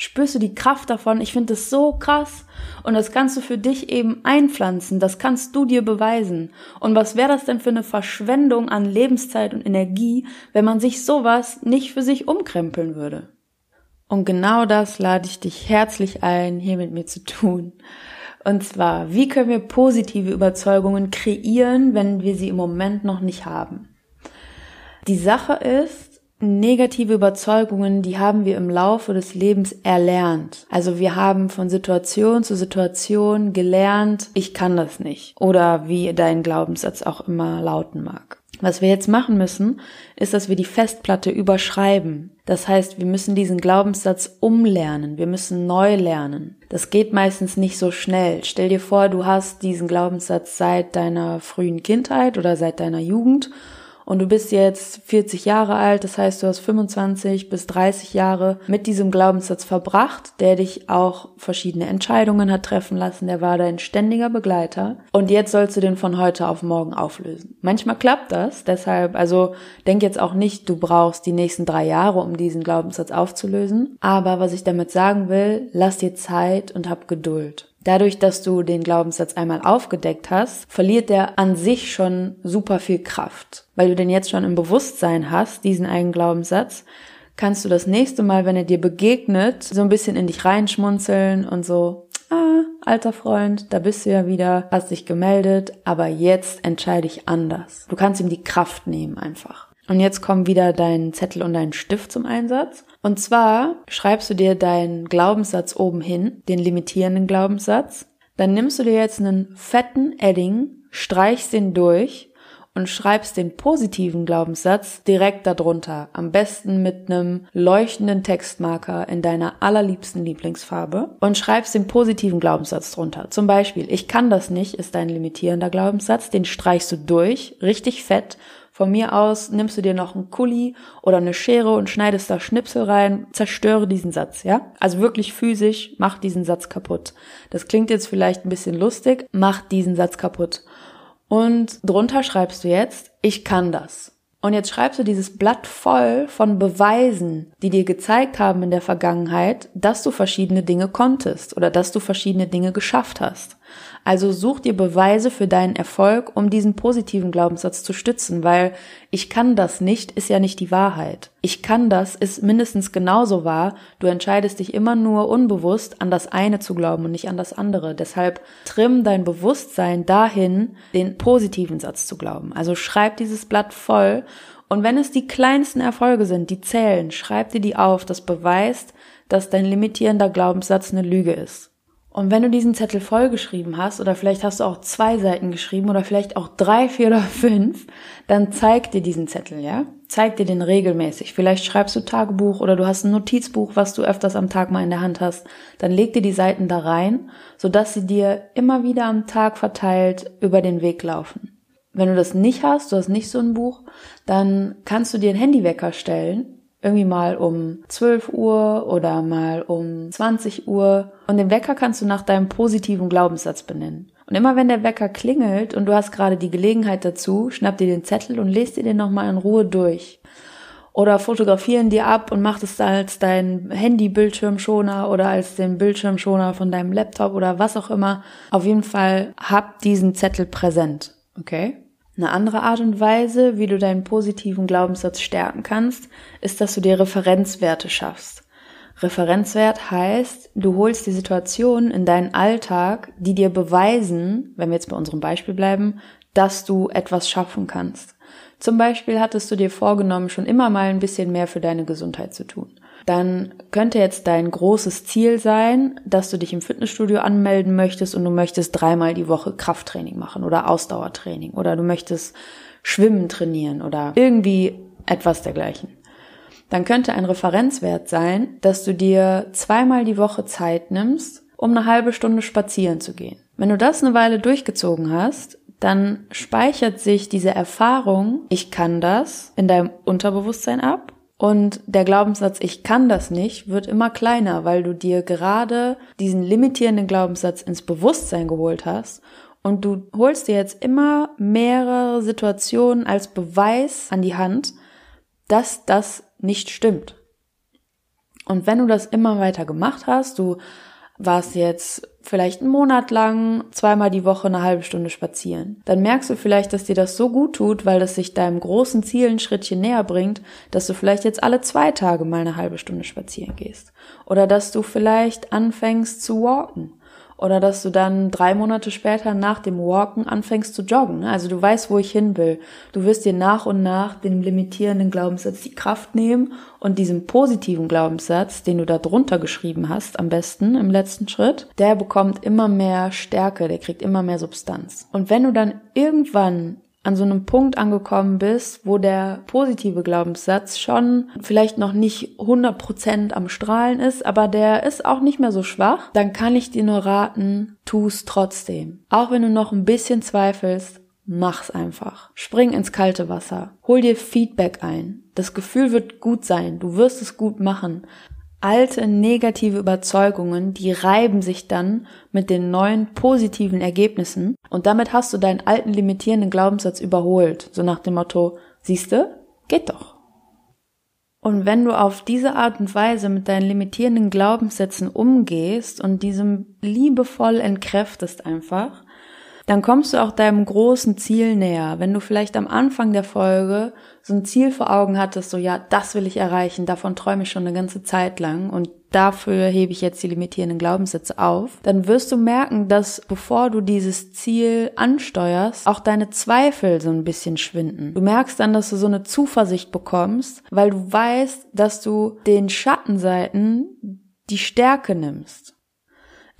Spürst du die Kraft davon? Ich finde das so krass. Und das kannst du für dich eben einpflanzen. Das kannst du dir beweisen. Und was wäre das denn für eine Verschwendung an Lebenszeit und Energie, wenn man sich sowas nicht für sich umkrempeln würde? Und genau das lade ich dich herzlich ein, hier mit mir zu tun. Und zwar, wie können wir positive Überzeugungen kreieren, wenn wir sie im Moment noch nicht haben? Die Sache ist, negative Überzeugungen, die haben wir im Laufe des Lebens erlernt. Also wir haben von Situation zu Situation gelernt, ich kann das nicht. Oder wie dein Glaubenssatz auch immer lauten mag. Was wir jetzt machen müssen, ist, dass wir die Festplatte überschreiben. Das heißt, wir müssen diesen Glaubenssatz umlernen, wir müssen neu lernen. Das geht meistens nicht so schnell. Stell dir vor, du hast diesen Glaubenssatz seit deiner frühen Kindheit oder seit deiner Jugend und du bist jetzt 40 Jahre alt, das heißt, du hast 25 bis 30 Jahre mit diesem Glaubenssatz verbracht, der dich auch verschiedene Entscheidungen hat treffen lassen, der war dein ständiger Begleiter und jetzt sollst du den von heute auf morgen auflösen. Manchmal klappt das, deshalb, also denk jetzt auch nicht, du brauchst die nächsten drei Jahre, um diesen Glaubenssatz aufzulösen, aber was ich damit sagen will, lass dir Zeit und hab Geduld. Dadurch, dass du den Glaubenssatz einmal aufgedeckt hast, verliert der an sich schon super viel Kraft. Weil du den jetzt schon im Bewusstsein hast, diesen einen Glaubenssatz, kannst du das nächste Mal, wenn er dir begegnet, so ein bisschen in dich reinschmunzeln und so, ah, alter Freund, da bist du ja wieder, hast dich gemeldet, aber jetzt entscheide ich anders. Du kannst ihm die Kraft nehmen einfach. Und jetzt kommen wieder dein Zettel und dein Stift zum Einsatz. Und zwar schreibst du dir deinen Glaubenssatz oben hin, den limitierenden Glaubenssatz. Dann nimmst du dir jetzt einen fetten Edding, streichst den durch und schreibst den positiven Glaubenssatz direkt darunter. Am besten mit einem leuchtenden Textmarker in deiner allerliebsten Lieblingsfarbe und schreibst den positiven Glaubenssatz drunter. Zum Beispiel, ich kann das nicht, ist dein limitierender Glaubenssatz. Den streichst du durch, richtig fett von mir aus nimmst du dir noch einen Kuli oder eine Schere und schneidest da Schnipsel rein, zerstöre diesen Satz, ja? Also wirklich physisch, mach diesen Satz kaputt. Das klingt jetzt vielleicht ein bisschen lustig, mach diesen Satz kaputt. Und drunter schreibst du jetzt, ich kann das. Und jetzt schreibst du dieses Blatt voll von Beweisen, die dir gezeigt haben in der Vergangenheit, dass du verschiedene Dinge konntest oder dass du verschiedene Dinge geschafft hast. Also such dir Beweise für deinen Erfolg, um diesen positiven Glaubenssatz zu stützen, weil ich kann das nicht ist ja nicht die Wahrheit. Ich kann das ist mindestens genauso wahr. Du entscheidest dich immer nur unbewusst an das eine zu glauben und nicht an das andere. Deshalb trimm dein Bewusstsein dahin, den positiven Satz zu glauben. Also schreib dieses Blatt voll und wenn es die kleinsten Erfolge sind, die zählen, schreib dir die auf. Das beweist, dass dein limitierender Glaubenssatz eine Lüge ist. Und wenn du diesen Zettel vollgeschrieben hast, oder vielleicht hast du auch zwei Seiten geschrieben, oder vielleicht auch drei, vier oder fünf, dann zeig dir diesen Zettel, ja? Zeig dir den regelmäßig. Vielleicht schreibst du Tagebuch oder du hast ein Notizbuch, was du öfters am Tag mal in der Hand hast. Dann leg dir die Seiten da rein, sodass sie dir immer wieder am Tag verteilt über den Weg laufen. Wenn du das nicht hast, du hast nicht so ein Buch, dann kannst du dir einen Handywecker stellen irgendwie mal um 12 Uhr oder mal um 20 Uhr. Und den Wecker kannst du nach deinem positiven Glaubenssatz benennen. Und immer wenn der Wecker klingelt und du hast gerade die Gelegenheit dazu, schnapp dir den Zettel und lest dir den nochmal in Ruhe durch. Oder fotografieren dir ab und mach es als dein Handy-Bildschirmschoner oder als den Bildschirmschoner von deinem Laptop oder was auch immer. Auf jeden Fall hab diesen Zettel präsent. Okay? Eine andere Art und Weise, wie du deinen positiven Glaubenssatz stärken kannst, ist, dass du dir Referenzwerte schaffst. Referenzwert heißt, du holst die Situation in deinen Alltag, die dir beweisen, wenn wir jetzt bei unserem Beispiel bleiben, dass du etwas schaffen kannst. Zum Beispiel hattest du dir vorgenommen, schon immer mal ein bisschen mehr für deine Gesundheit zu tun. Dann könnte jetzt dein großes Ziel sein, dass du dich im Fitnessstudio anmelden möchtest und du möchtest dreimal die Woche Krafttraining machen oder Ausdauertraining oder du möchtest Schwimmen trainieren oder irgendwie etwas dergleichen. Dann könnte ein Referenzwert sein, dass du dir zweimal die Woche Zeit nimmst, um eine halbe Stunde spazieren zu gehen. Wenn du das eine Weile durchgezogen hast, dann speichert sich diese Erfahrung, ich kann das, in deinem Unterbewusstsein ab. Und der Glaubenssatz, ich kann das nicht, wird immer kleiner, weil du dir gerade diesen limitierenden Glaubenssatz ins Bewusstsein geholt hast. Und du holst dir jetzt immer mehrere Situationen als Beweis an die Hand, dass das nicht stimmt. Und wenn du das immer weiter gemacht hast, du warst jetzt vielleicht einen Monat lang zweimal die Woche eine halbe Stunde spazieren. Dann merkst du vielleicht, dass dir das so gut tut, weil das sich deinem großen Ziel ein Schrittchen näher bringt, dass du vielleicht jetzt alle zwei Tage mal eine halbe Stunde spazieren gehst. Oder dass du vielleicht anfängst zu walken. Oder dass du dann drei Monate später nach dem Walken anfängst zu joggen. Ne? Also du weißt, wo ich hin will. Du wirst dir nach und nach den limitierenden Glaubenssatz die Kraft nehmen und diesem positiven Glaubenssatz, den du da drunter geschrieben hast, am besten im letzten Schritt, der bekommt immer mehr Stärke, der kriegt immer mehr Substanz. Und wenn du dann irgendwann an so einem Punkt angekommen bist, wo der positive Glaubenssatz schon vielleicht noch nicht 100% am Strahlen ist, aber der ist auch nicht mehr so schwach, dann kann ich dir nur raten, tu's trotzdem. Auch wenn du noch ein bisschen zweifelst, mach's einfach. Spring ins kalte Wasser. Hol dir Feedback ein. Das Gefühl wird gut sein. Du wirst es gut machen alte negative Überzeugungen, die reiben sich dann mit den neuen positiven Ergebnissen und damit hast du deinen alten limitierenden Glaubenssatz überholt, so nach dem Motto, siehste, geht doch. Und wenn du auf diese Art und Weise mit deinen limitierenden Glaubenssätzen umgehst und diesem liebevoll entkräftest einfach, dann kommst du auch deinem großen Ziel näher. Wenn du vielleicht am Anfang der Folge so ein Ziel vor Augen hattest, so ja, das will ich erreichen, davon träume ich schon eine ganze Zeit lang und dafür hebe ich jetzt die limitierenden Glaubenssätze auf, dann wirst du merken, dass bevor du dieses Ziel ansteuerst, auch deine Zweifel so ein bisschen schwinden. Du merkst dann, dass du so eine Zuversicht bekommst, weil du weißt, dass du den Schattenseiten die Stärke nimmst.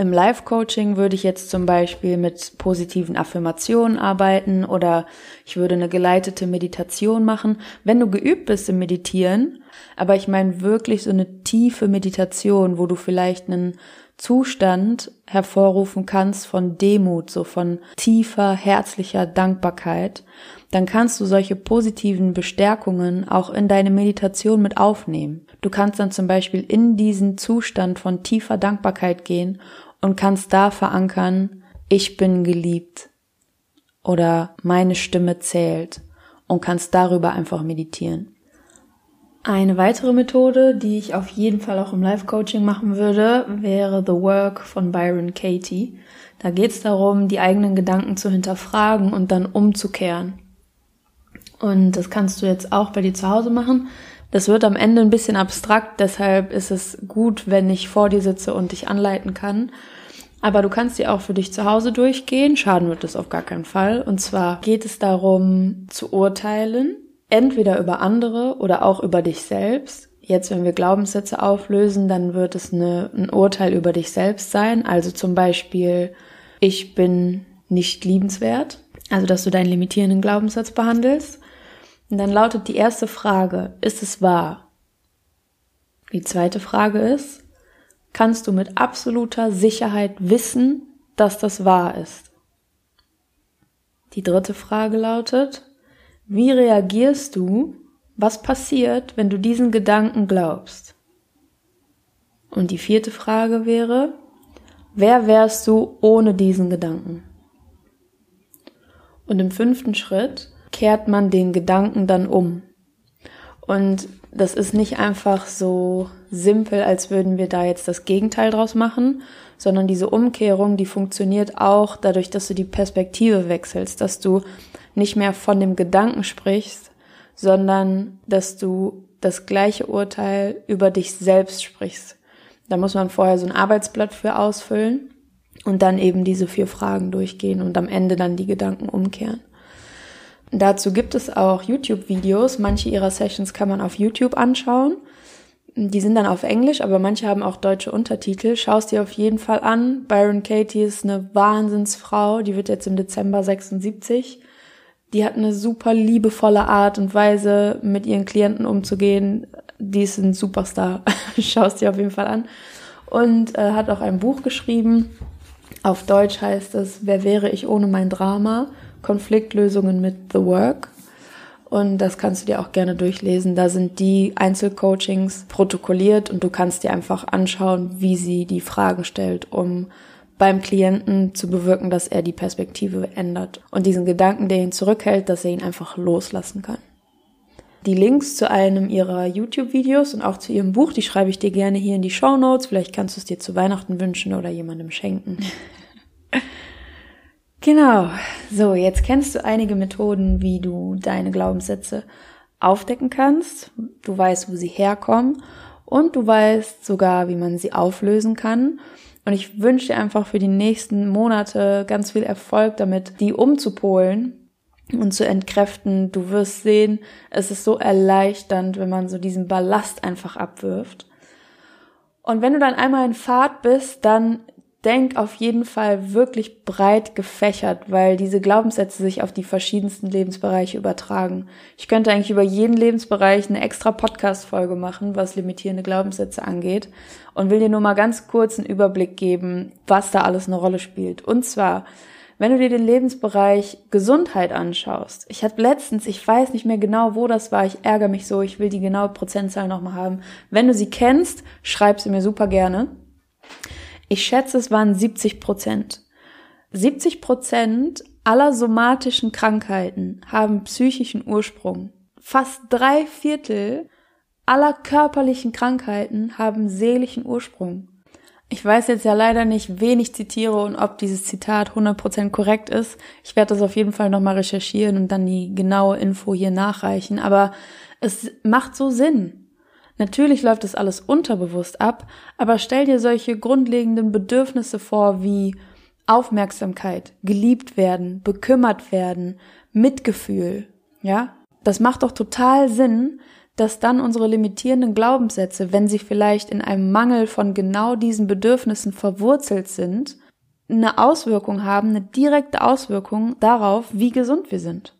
Im Live-Coaching würde ich jetzt zum Beispiel mit positiven Affirmationen arbeiten oder ich würde eine geleitete Meditation machen. Wenn du geübt bist im Meditieren, aber ich meine wirklich so eine tiefe Meditation, wo du vielleicht einen Zustand hervorrufen kannst von Demut, so von tiefer, herzlicher Dankbarkeit, dann kannst du solche positiven Bestärkungen auch in deine Meditation mit aufnehmen. Du kannst dann zum Beispiel in diesen Zustand von tiefer Dankbarkeit gehen und kannst da verankern, ich bin geliebt oder meine Stimme zählt und kannst darüber einfach meditieren. Eine weitere Methode, die ich auf jeden Fall auch im Live-Coaching machen würde, wäre The Work von Byron Katie. Da geht es darum, die eigenen Gedanken zu hinterfragen und dann umzukehren. Und das kannst du jetzt auch bei dir zu Hause machen. Das wird am Ende ein bisschen abstrakt, deshalb ist es gut, wenn ich vor dir sitze und dich anleiten kann. Aber du kannst die auch für dich zu Hause durchgehen. Schaden wird es auf gar keinen Fall. Und zwar geht es darum, zu urteilen, entweder über andere oder auch über dich selbst. Jetzt, wenn wir Glaubenssätze auflösen, dann wird es eine, ein Urteil über dich selbst sein. Also zum Beispiel, ich bin nicht liebenswert. Also, dass du deinen limitierenden Glaubenssatz behandelst. Und dann lautet die erste Frage, ist es wahr? Die zweite Frage ist, kannst du mit absoluter Sicherheit wissen, dass das wahr ist? Die dritte Frage lautet, wie reagierst du, was passiert, wenn du diesen Gedanken glaubst? Und die vierte Frage wäre, wer wärst du ohne diesen Gedanken? Und im fünften Schritt kehrt man den Gedanken dann um. Und das ist nicht einfach so simpel, als würden wir da jetzt das Gegenteil draus machen, sondern diese Umkehrung, die funktioniert auch dadurch, dass du die Perspektive wechselst, dass du nicht mehr von dem Gedanken sprichst, sondern dass du das gleiche Urteil über dich selbst sprichst. Da muss man vorher so ein Arbeitsblatt für ausfüllen und dann eben diese vier Fragen durchgehen und am Ende dann die Gedanken umkehren. Dazu gibt es auch YouTube-Videos. Manche ihrer Sessions kann man auf YouTube anschauen. Die sind dann auf Englisch, aber manche haben auch deutsche Untertitel. Schau es dir auf jeden Fall an. Byron Katie ist eine Wahnsinnsfrau. Die wird jetzt im Dezember 76. Die hat eine super liebevolle Art und Weise, mit ihren Klienten umzugehen. Die ist ein Superstar. Schau es dir auf jeden Fall an. Und äh, hat auch ein Buch geschrieben. Auf Deutsch heißt es Wer wäre ich ohne mein Drama? Konfliktlösungen mit The Work. Und das kannst du dir auch gerne durchlesen. Da sind die Einzelcoachings protokolliert und du kannst dir einfach anschauen, wie sie die Fragen stellt, um beim Klienten zu bewirken, dass er die Perspektive ändert und diesen Gedanken, der ihn zurückhält, dass er ihn einfach loslassen kann. Die Links zu einem ihrer YouTube-Videos und auch zu ihrem Buch, die schreibe ich dir gerne hier in die Show Notes. Vielleicht kannst du es dir zu Weihnachten wünschen oder jemandem schenken. genau. So, jetzt kennst du einige Methoden, wie du deine Glaubenssätze aufdecken kannst. Du weißt, wo sie herkommen und du weißt sogar, wie man sie auflösen kann. Und ich wünsche dir einfach für die nächsten Monate ganz viel Erfolg damit, die umzupolen und zu entkräften. Du wirst sehen, es ist so erleichternd, wenn man so diesen Ballast einfach abwirft. Und wenn du dann einmal in Fahrt bist, dann denk auf jeden Fall wirklich breit gefächert, weil diese Glaubenssätze sich auf die verschiedensten Lebensbereiche übertragen. Ich könnte eigentlich über jeden Lebensbereich eine extra Podcast-Folge machen, was limitierende Glaubenssätze angeht und will dir nur mal ganz kurz einen Überblick geben, was da alles eine Rolle spielt. Und zwar, wenn du dir den Lebensbereich Gesundheit anschaust, ich hatte letztens, ich weiß nicht mehr genau, wo das war, ich ärgere mich so, ich will die genaue Prozentzahl nochmal haben. Wenn du sie kennst, schreib sie mir super gerne. Ich schätze, es waren 70 Prozent. 70 Prozent aller somatischen Krankheiten haben psychischen Ursprung. Fast drei Viertel aller körperlichen Krankheiten haben seelischen Ursprung. Ich weiß jetzt ja leider nicht, wen ich zitiere und ob dieses Zitat 100% korrekt ist. Ich werde das auf jeden Fall nochmal recherchieren und dann die genaue Info hier nachreichen. Aber es macht so Sinn. Natürlich läuft das alles unterbewusst ab, aber stell dir solche grundlegenden Bedürfnisse vor wie Aufmerksamkeit, geliebt werden, bekümmert werden, Mitgefühl, ja? Das macht doch total Sinn, dass dann unsere limitierenden Glaubenssätze, wenn sie vielleicht in einem Mangel von genau diesen Bedürfnissen verwurzelt sind, eine Auswirkung haben, eine direkte Auswirkung darauf, wie gesund wir sind.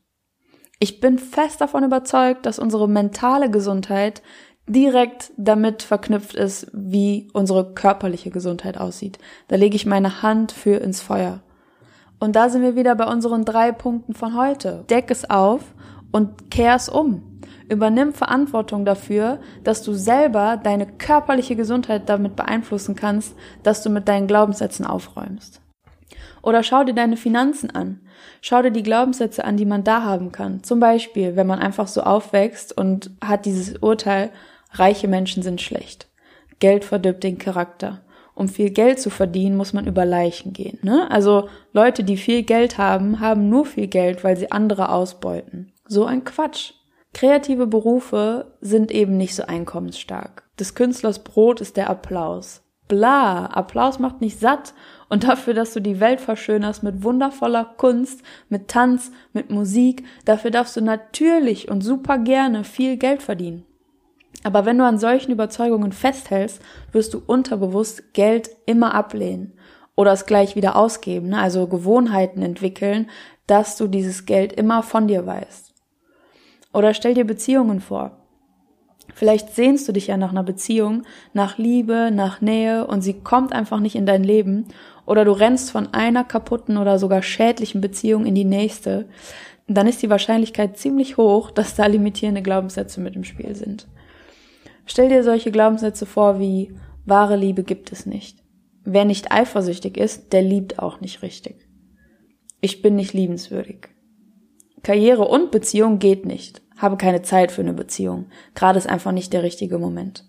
Ich bin fest davon überzeugt, dass unsere mentale Gesundheit direkt damit verknüpft ist, wie unsere körperliche Gesundheit aussieht. Da lege ich meine Hand für ins Feuer. Und da sind wir wieder bei unseren drei Punkten von heute. Deck es auf und kehr es um. Übernimm Verantwortung dafür, dass du selber deine körperliche Gesundheit damit beeinflussen kannst, dass du mit deinen Glaubenssätzen aufräumst. Oder schau dir deine Finanzen an. Schau dir die Glaubenssätze an, die man da haben kann. Zum Beispiel, wenn man einfach so aufwächst und hat dieses Urteil, Reiche Menschen sind schlecht. Geld verdirbt den Charakter. Um viel Geld zu verdienen, muss man über Leichen gehen. Ne? Also Leute, die viel Geld haben, haben nur viel Geld, weil sie andere ausbeuten. So ein Quatsch. Kreative Berufe sind eben nicht so einkommensstark. Des Künstlers Brot ist der Applaus. Bla, Applaus macht nicht satt und dafür, dass du die Welt verschönerst mit wundervoller Kunst, mit Tanz, mit Musik, dafür darfst du natürlich und super gerne viel Geld verdienen. Aber wenn du an solchen Überzeugungen festhältst, wirst du unterbewusst Geld immer ablehnen oder es gleich wieder ausgeben, ne? also Gewohnheiten entwickeln, dass du dieses Geld immer von dir weißt. Oder stell dir Beziehungen vor. Vielleicht sehnst du dich ja nach einer Beziehung, nach Liebe, nach Nähe und sie kommt einfach nicht in dein Leben oder du rennst von einer kaputten oder sogar schädlichen Beziehung in die nächste, dann ist die Wahrscheinlichkeit ziemlich hoch, dass da limitierende Glaubenssätze mit im Spiel sind. Stell dir solche Glaubenssätze vor wie wahre Liebe gibt es nicht. Wer nicht eifersüchtig ist, der liebt auch nicht richtig. Ich bin nicht liebenswürdig. Karriere und Beziehung geht nicht. Habe keine Zeit für eine Beziehung. Gerade ist einfach nicht der richtige Moment.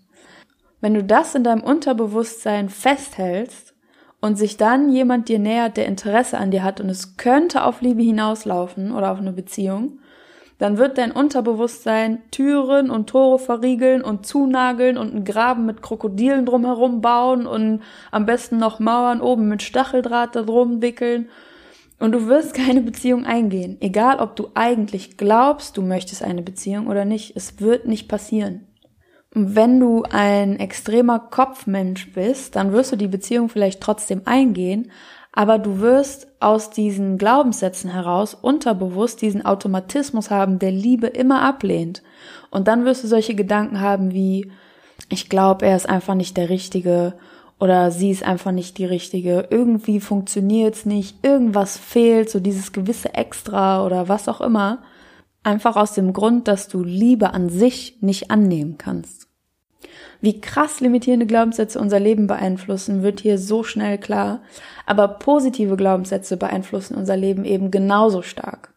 Wenn du das in deinem Unterbewusstsein festhältst und sich dann jemand dir nähert, der Interesse an dir hat und es könnte auf Liebe hinauslaufen oder auf eine Beziehung, dann wird dein Unterbewusstsein Türen und Tore verriegeln und zunageln und einen Graben mit Krokodilen drumherum bauen und am besten noch Mauern oben mit Stacheldraht drum wickeln. Und du wirst keine Beziehung eingehen. Egal, ob du eigentlich glaubst, du möchtest eine Beziehung oder nicht. Es wird nicht passieren. Und wenn du ein extremer Kopfmensch bist, dann wirst du die Beziehung vielleicht trotzdem eingehen, aber du wirst aus diesen Glaubenssätzen heraus unterbewusst diesen Automatismus haben, der Liebe immer ablehnt. Und dann wirst du solche Gedanken haben wie, ich glaube, er ist einfach nicht der Richtige oder sie ist einfach nicht die Richtige, irgendwie funktioniert's nicht, irgendwas fehlt, so dieses gewisse Extra oder was auch immer. Einfach aus dem Grund, dass du Liebe an sich nicht annehmen kannst. Wie krass limitierende Glaubenssätze unser Leben beeinflussen, wird hier so schnell klar. Aber positive Glaubenssätze beeinflussen unser Leben eben genauso stark.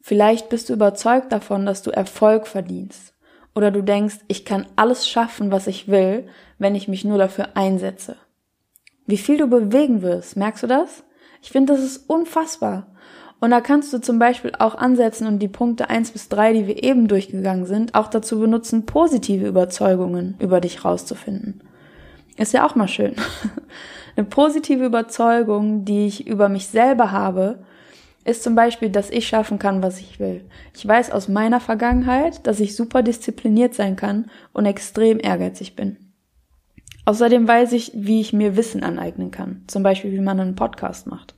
Vielleicht bist du überzeugt davon, dass du Erfolg verdienst. Oder du denkst, ich kann alles schaffen, was ich will, wenn ich mich nur dafür einsetze. Wie viel du bewegen wirst, merkst du das? Ich finde, das ist unfassbar. Und da kannst du zum Beispiel auch ansetzen und die Punkte eins bis drei, die wir eben durchgegangen sind, auch dazu benutzen, positive Überzeugungen über dich rauszufinden. Ist ja auch mal schön. Eine positive Überzeugung, die ich über mich selber habe, ist zum Beispiel, dass ich schaffen kann, was ich will. Ich weiß aus meiner Vergangenheit, dass ich super diszipliniert sein kann und extrem ehrgeizig bin. Außerdem weiß ich, wie ich mir Wissen aneignen kann. Zum Beispiel, wie man einen Podcast macht.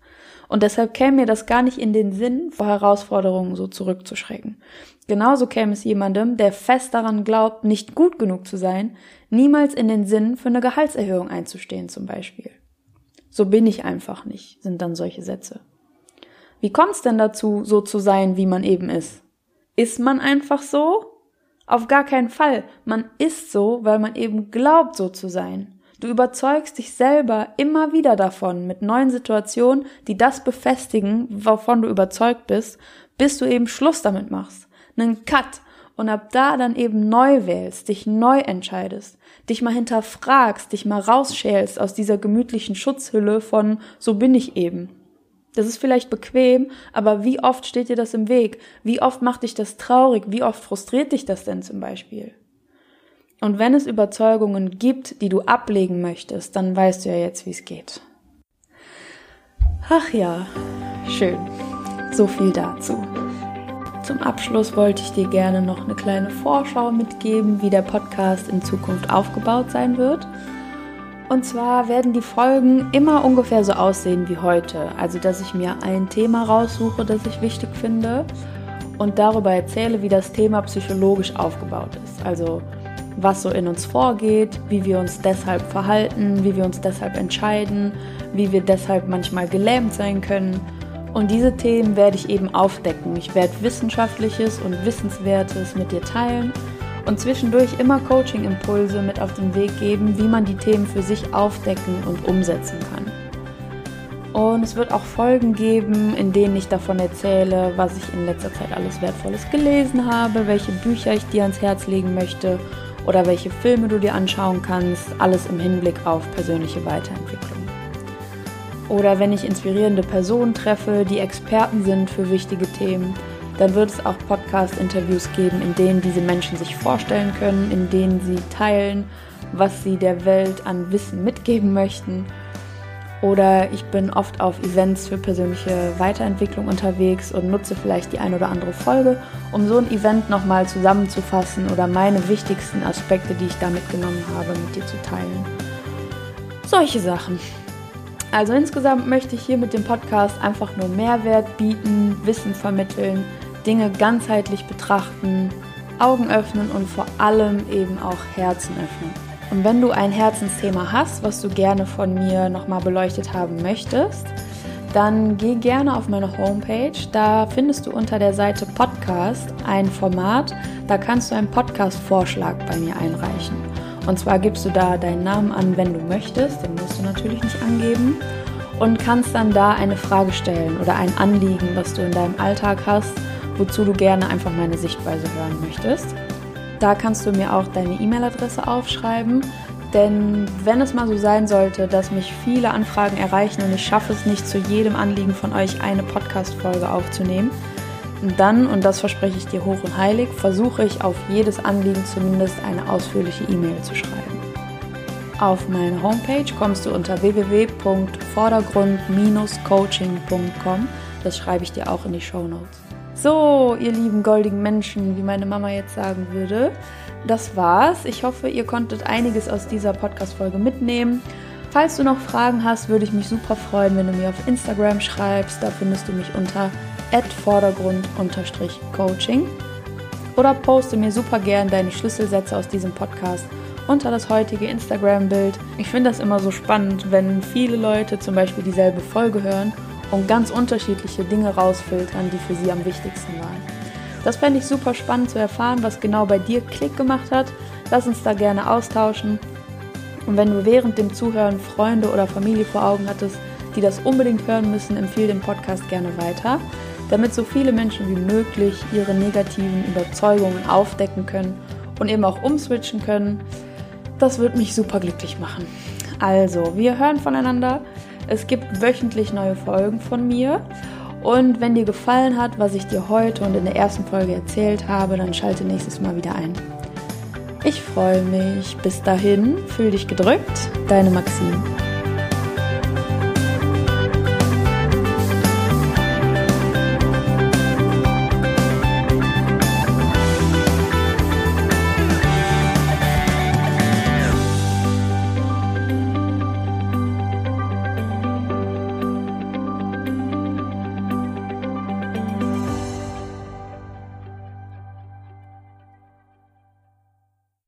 Und deshalb käme mir das gar nicht in den Sinn, vor Herausforderungen so zurückzuschrecken. Genauso käme es jemandem, der fest daran glaubt, nicht gut genug zu sein, niemals in den Sinn, für eine Gehaltserhöhung einzustehen zum Beispiel. So bin ich einfach nicht, sind dann solche Sätze. Wie kommt es denn dazu, so zu sein, wie man eben ist? Ist man einfach so? Auf gar keinen Fall. Man ist so, weil man eben glaubt, so zu sein. Du überzeugst dich selber immer wieder davon mit neuen Situationen, die das befestigen, wovon du überzeugt bist, bis du eben Schluss damit machst. Einen Cut und ab da dann eben neu wählst, dich neu entscheidest, dich mal hinterfragst, dich mal rausschälst aus dieser gemütlichen Schutzhülle von so bin ich eben. Das ist vielleicht bequem, aber wie oft steht dir das im Weg? Wie oft macht dich das traurig? Wie oft frustriert dich das denn zum Beispiel? Und wenn es Überzeugungen gibt, die du ablegen möchtest, dann weißt du ja jetzt, wie es geht. Ach ja, schön. So viel dazu. Zum Abschluss wollte ich dir gerne noch eine kleine Vorschau mitgeben, wie der Podcast in Zukunft aufgebaut sein wird. Und zwar werden die Folgen immer ungefähr so aussehen wie heute. Also, dass ich mir ein Thema raussuche, das ich wichtig finde und darüber erzähle, wie das Thema psychologisch aufgebaut ist. Also, was so in uns vorgeht, wie wir uns deshalb verhalten, wie wir uns deshalb entscheiden, wie wir deshalb manchmal gelähmt sein können. Und diese Themen werde ich eben aufdecken. Ich werde Wissenschaftliches und Wissenswertes mit dir teilen und zwischendurch immer Coaching-Impulse mit auf den Weg geben, wie man die Themen für sich aufdecken und umsetzen kann. Und es wird auch Folgen geben, in denen ich davon erzähle, was ich in letzter Zeit alles Wertvolles gelesen habe, welche Bücher ich dir ans Herz legen möchte oder welche Filme du dir anschauen kannst, alles im Hinblick auf persönliche Weiterentwicklung. Oder wenn ich inspirierende Personen treffe, die Experten sind für wichtige Themen, dann wird es auch Podcast-Interviews geben, in denen diese Menschen sich vorstellen können, in denen sie teilen, was sie der Welt an Wissen mitgeben möchten oder ich bin oft auf Events für persönliche Weiterentwicklung unterwegs und nutze vielleicht die ein oder andere Folge, um so ein Event nochmal zusammenzufassen oder meine wichtigsten Aspekte, die ich da mitgenommen habe, mit dir zu teilen. Solche Sachen. Also insgesamt möchte ich hier mit dem Podcast einfach nur Mehrwert bieten, Wissen vermitteln, Dinge ganzheitlich betrachten, Augen öffnen und vor allem eben auch Herzen öffnen. Und wenn du ein Herzensthema hast, was du gerne von mir nochmal beleuchtet haben möchtest, dann geh gerne auf meine Homepage. Da findest du unter der Seite Podcast ein Format. Da kannst du einen Podcast-Vorschlag bei mir einreichen. Und zwar gibst du da deinen Namen an, wenn du möchtest. Den musst du natürlich nicht angeben. Und kannst dann da eine Frage stellen oder ein Anliegen, was du in deinem Alltag hast, wozu du gerne einfach meine Sichtweise hören möchtest. Da kannst du mir auch deine E-Mail-Adresse aufschreiben. Denn wenn es mal so sein sollte, dass mich viele Anfragen erreichen und ich schaffe es nicht, zu jedem Anliegen von euch eine Podcast-Folge aufzunehmen, dann, und das verspreche ich dir hoch und heilig, versuche ich auf jedes Anliegen zumindest eine ausführliche E-Mail zu schreiben. Auf meine Homepage kommst du unter www.vordergrund-coaching.com. Das schreibe ich dir auch in die Show Notes. So, ihr lieben goldigen Menschen, wie meine Mama jetzt sagen würde, das war's. Ich hoffe, ihr konntet einiges aus dieser Podcast-Folge mitnehmen. Falls du noch Fragen hast, würde ich mich super freuen, wenn du mir auf Instagram schreibst. Da findest du mich unter vordergrund-coaching oder poste mir super gern deine Schlüsselsätze aus diesem Podcast unter das heutige Instagram-Bild. Ich finde das immer so spannend, wenn viele Leute zum Beispiel dieselbe Folge hören und ganz unterschiedliche Dinge rausfiltern, die für sie am wichtigsten waren. Das fände ich super spannend zu erfahren, was genau bei dir Klick gemacht hat. Lass uns da gerne austauschen. Und wenn du während dem Zuhören Freunde oder Familie vor Augen hattest, die das unbedingt hören müssen, empfehle den Podcast gerne weiter, damit so viele Menschen wie möglich ihre negativen Überzeugungen aufdecken können und eben auch umswitchen können. Das wird mich super glücklich machen. Also, wir hören voneinander. Es gibt wöchentlich neue Folgen von mir. Und wenn dir gefallen hat, was ich dir heute und in der ersten Folge erzählt habe, dann schalte nächstes Mal wieder ein. Ich freue mich. Bis dahin, fühl dich gedrückt. Deine Maxine.